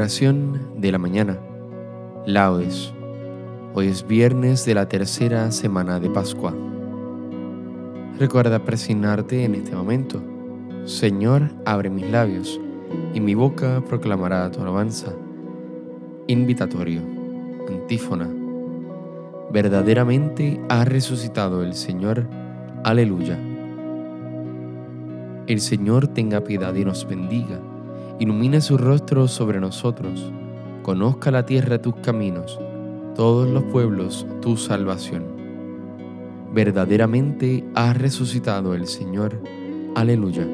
Oración de la mañana. Laudes. Hoy es viernes de la tercera semana de Pascua. Recuerda presignarte en este momento. Señor, abre mis labios, y mi boca proclamará tu alabanza. Invitatorio. Antífona. Verdaderamente ha resucitado el Señor. Aleluya. El Señor tenga piedad y nos bendiga ilumina su rostro sobre nosotros, conozca la tierra tus caminos, todos los pueblos tu salvación. Verdaderamente ha resucitado el Señor. Aleluya.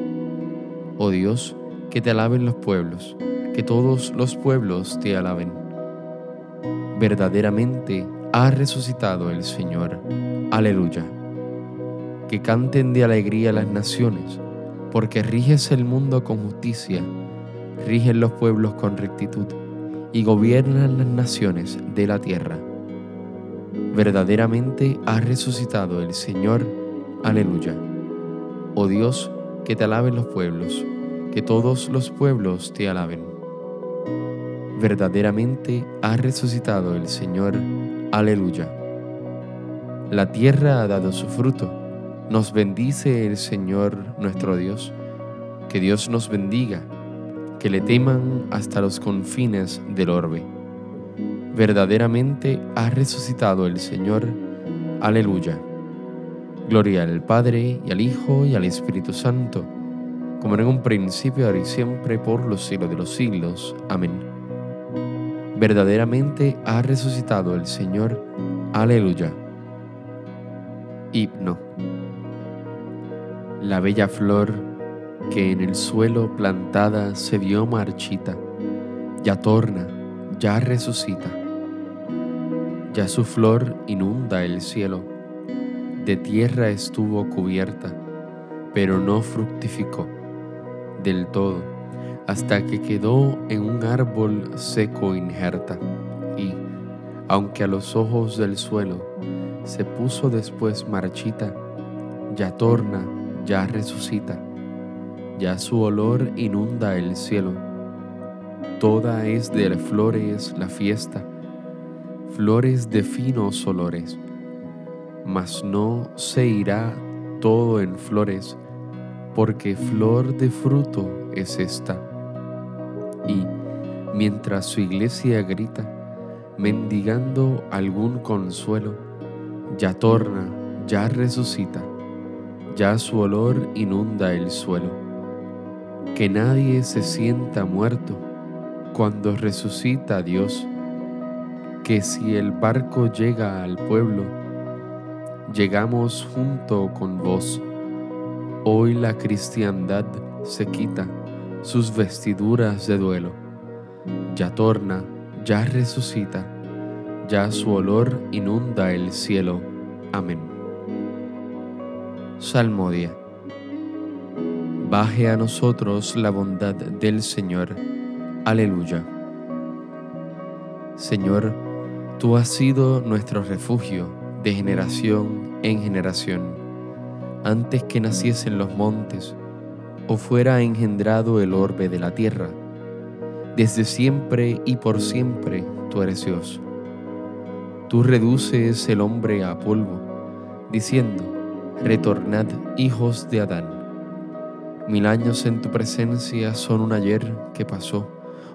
Oh Dios, que te alaben los pueblos, que todos los pueblos te alaben. Verdaderamente ha resucitado el Señor. Aleluya. Que canten de alegría las naciones, porque riges el mundo con justicia rigen los pueblos con rectitud y gobiernan las naciones de la tierra. Verdaderamente ha resucitado el Señor. Aleluya. Oh Dios, que te alaben los pueblos, que todos los pueblos te alaben. Verdaderamente ha resucitado el Señor. Aleluya. La tierra ha dado su fruto. Nos bendice el Señor nuestro Dios. Que Dios nos bendiga que le teman hasta los confines del orbe. Verdaderamente ha resucitado el Señor. Aleluya. Gloria al Padre y al Hijo y al Espíritu Santo, como en un principio, ahora y siempre, por los siglos de los siglos. Amén. Verdaderamente ha resucitado el Señor. Aleluya. Himno. La bella flor que en el suelo plantada se vio marchita, ya torna, ya resucita. Ya su flor inunda el cielo, de tierra estuvo cubierta, pero no fructificó del todo, hasta que quedó en un árbol seco injerta, y, aunque a los ojos del suelo se puso después marchita, ya torna, ya resucita ya su olor inunda el cielo. Toda es de flores la fiesta, flores de finos olores, mas no se irá todo en flores, porque flor de fruto es esta. Y mientras su iglesia grita, mendigando algún consuelo, ya torna, ya resucita, ya su olor inunda el suelo que nadie se sienta muerto cuando resucita Dios, que si el barco llega al pueblo, llegamos junto con vos. Hoy la cristiandad se quita sus vestiduras de duelo, ya torna, ya resucita, ya su olor inunda el cielo. Amén. Salmodia baje a nosotros la bondad del Señor. Aleluya. Señor, tú has sido nuestro refugio de generación en generación, antes que naciesen los montes o fuera engendrado el orbe de la tierra. Desde siempre y por siempre tú eres Dios. Tú reduces el hombre a polvo, diciendo, retornad hijos de Adán Mil años en tu presencia son un ayer que pasó,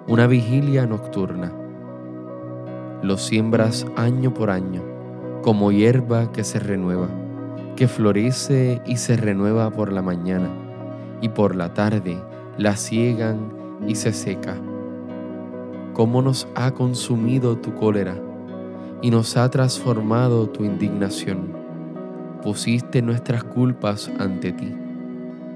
una vigilia nocturna. Lo siembras año por año, como hierba que se renueva, que florece y se renueva por la mañana, y por la tarde la ciegan y se seca. Cómo nos ha consumido tu cólera y nos ha transformado tu indignación. Pusiste nuestras culpas ante ti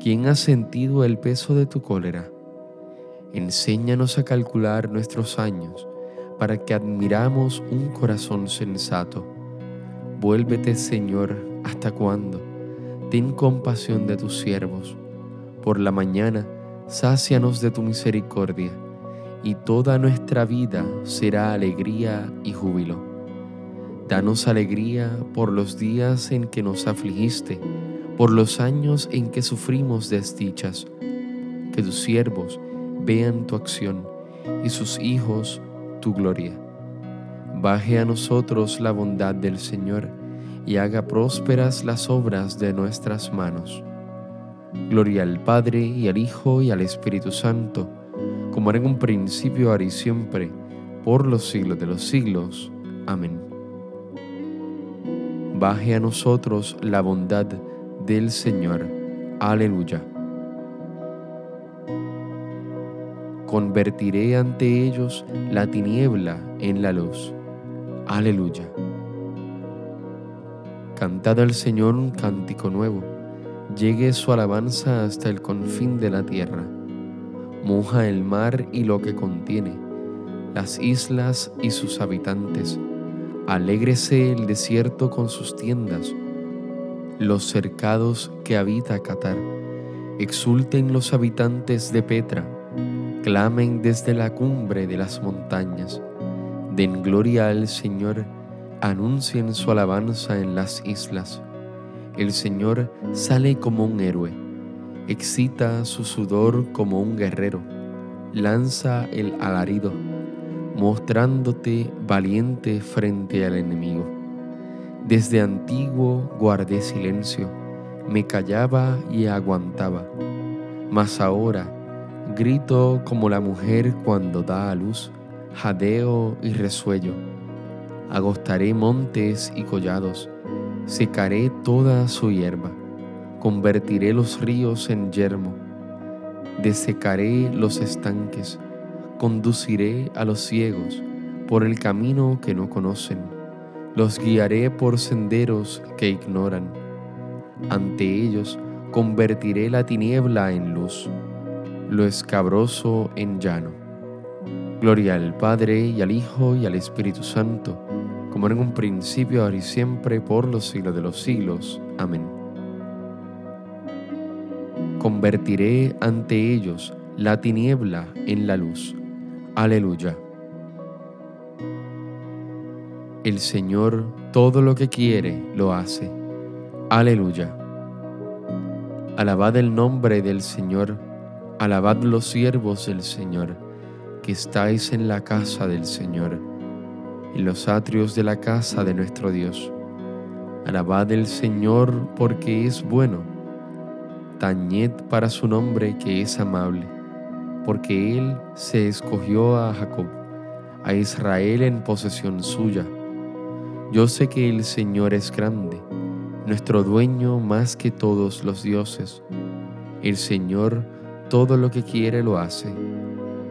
¿Quién ha sentido el peso de tu cólera? Enséñanos a calcular nuestros años para que admiramos un corazón sensato. Vuélvete, Señor, ¿hasta cuándo? Ten compasión de tus siervos. Por la mañana, sácianos de tu misericordia, y toda nuestra vida será alegría y júbilo. Danos alegría por los días en que nos afligiste, por los años en que sufrimos desdichas. Que tus siervos vean tu acción y sus hijos tu gloria. Baje a nosotros la bondad del Señor y haga prósperas las obras de nuestras manos. Gloria al Padre y al Hijo y al Espíritu Santo, como era en un principio, ahora y siempre, por los siglos de los siglos. Amén. Baje a nosotros la bondad del Señor. Aleluya. Convertiré ante ellos la tiniebla en la luz. Aleluya. Cantad al Señor un cántico nuevo. Llegue su alabanza hasta el confín de la tierra. Moja el mar y lo que contiene, las islas y sus habitantes. Alégrese el desierto con sus tiendas, los cercados que habita Qatar. Exulten los habitantes de Petra, clamen desde la cumbre de las montañas. Den gloria al Señor anuncien su alabanza en las islas. El Señor sale como un héroe, excita su sudor como un guerrero, lanza el alarido, mostrándote valiente frente al enemigo. Desde antiguo guardé silencio, me callaba y aguantaba, mas ahora grito como la mujer cuando da a luz, jadeo y resuello. Agostaré montes y collados, secaré toda su hierba, convertiré los ríos en yermo, desecaré los estanques, conduciré a los ciegos por el camino que no conocen, los guiaré por senderos que ignoran. Ante ellos convertiré la tiniebla en luz, lo escabroso en llano. Gloria al Padre y al Hijo y al Espíritu Santo como en un principio, ahora y siempre, por los siglos de los siglos. Amén. Convertiré ante ellos la tiniebla en la luz. Aleluya. El Señor todo lo que quiere lo hace. Aleluya. Alabad el nombre del Señor, alabad los siervos del Señor, que estáis en la casa del Señor en los atrios de la casa de nuestro Dios. Alabad el Señor porque es bueno. Tañed para su nombre que es amable, porque Él se escogió a Jacob, a Israel en posesión suya. Yo sé que el Señor es grande, nuestro dueño más que todos los dioses. El Señor todo lo que quiere lo hace,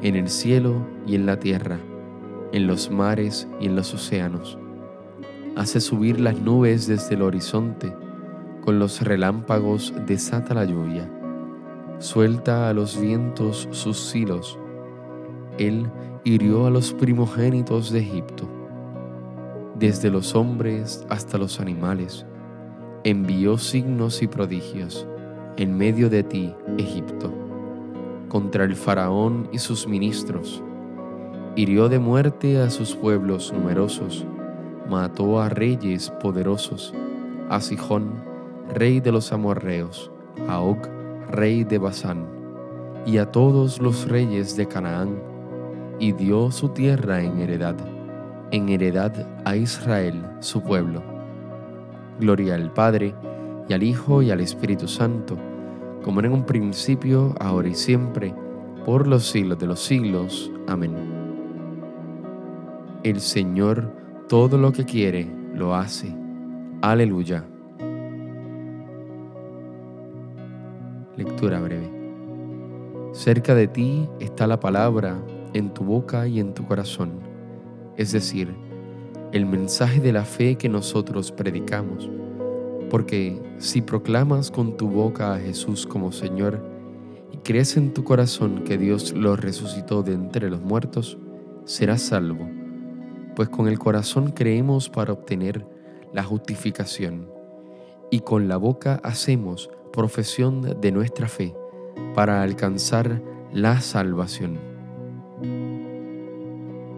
en el cielo y en la tierra en los mares y en los océanos. Hace subir las nubes desde el horizonte, con los relámpagos desata la lluvia. Suelta a los vientos sus silos. Él hirió a los primogénitos de Egipto. Desde los hombres hasta los animales, envió signos y prodigios en medio de ti, Egipto, contra el faraón y sus ministros. Hirió de muerte a sus pueblos numerosos, mató a reyes poderosos, a Sijón, rey de los amorreos, a Og, rey de Basán, y a todos los reyes de Canaán, y dio su tierra en heredad, en heredad a Israel, su pueblo. Gloria al Padre, y al Hijo, y al Espíritu Santo, como en un principio, ahora y siempre, por los siglos de los siglos. Amén. El Señor todo lo que quiere lo hace. Aleluya. Lectura breve. Cerca de ti está la palabra en tu boca y en tu corazón, es decir, el mensaje de la fe que nosotros predicamos. Porque si proclamas con tu boca a Jesús como Señor y crees en tu corazón que Dios lo resucitó de entre los muertos, serás salvo pues con el corazón creemos para obtener la justificación y con la boca hacemos profesión de nuestra fe para alcanzar la salvación.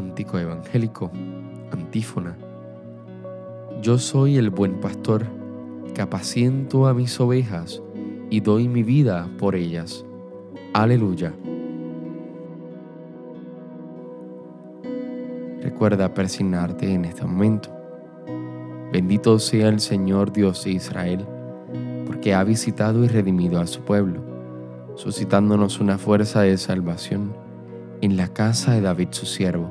Evangélico, antífona. Yo soy el buen pastor, que apaciento a mis ovejas y doy mi vida por ellas. Aleluya. Recuerda persignarte en este momento. Bendito sea el Señor Dios de Israel, porque ha visitado y redimido a su pueblo, suscitándonos una fuerza de salvación en la casa de David su siervo,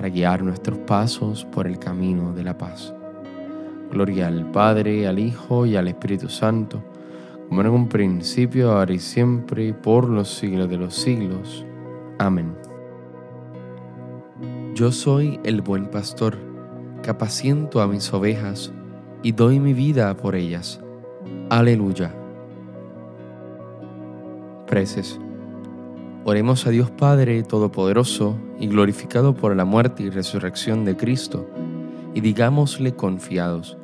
para guiar nuestros pasos por el camino de la paz. Gloria al Padre, al Hijo y al Espíritu Santo, como en un principio, ahora y siempre, por los siglos de los siglos. Amén. Yo soy el buen pastor, que apaciento a mis ovejas y doy mi vida por ellas. Aleluya. Preces. Oremos a Dios Padre Todopoderoso y glorificado por la muerte y resurrección de Cristo, y digámosle confiados.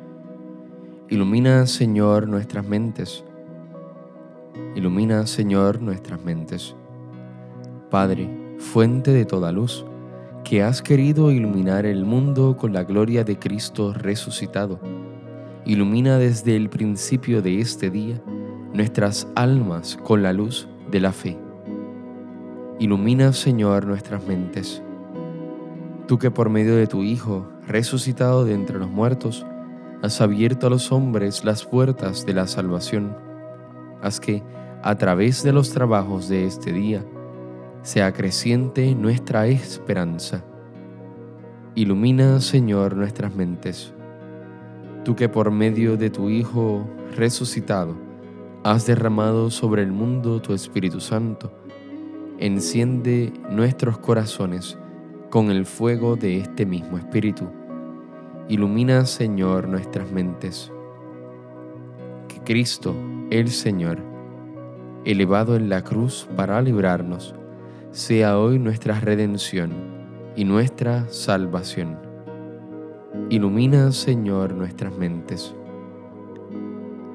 Ilumina, Señor, nuestras mentes. Ilumina, Señor, nuestras mentes. Padre, fuente de toda luz, que has querido iluminar el mundo con la gloria de Cristo resucitado. Ilumina desde el principio de este día nuestras almas con la luz de la fe. Ilumina, Señor, nuestras mentes. Tú que por medio de tu Hijo, resucitado de entre los muertos, has abierto a los hombres las puertas de la salvación, haz que, a través de los trabajos de este día, sea creciente nuestra esperanza. Ilumina, Señor, nuestras mentes. Tú que por medio de tu Hijo resucitado has derramado sobre el mundo tu Espíritu Santo, enciende nuestros corazones con el fuego de este mismo Espíritu. Ilumina, Señor, nuestras mentes. Que Cristo, el Señor, elevado en la cruz para librarnos, sea hoy nuestra redención y nuestra salvación. Ilumina, Señor, nuestras mentes.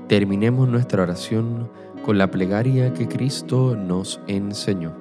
Terminemos nuestra oración con la plegaria que Cristo nos enseñó.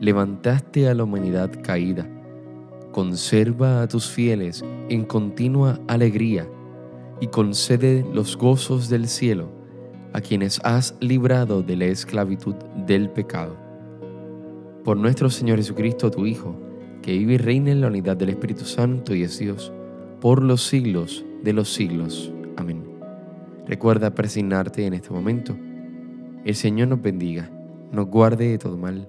levantaste a la humanidad caída, conserva a tus fieles en continua alegría y concede los gozos del cielo a quienes has librado de la esclavitud del pecado por nuestro Señor Jesucristo, tu Hijo, que vive y reina en la unidad del Espíritu Santo y es Dios, por los siglos de los siglos. Amén. Recuerda presignarte en este momento. El Señor nos bendiga, nos guarde de todo mal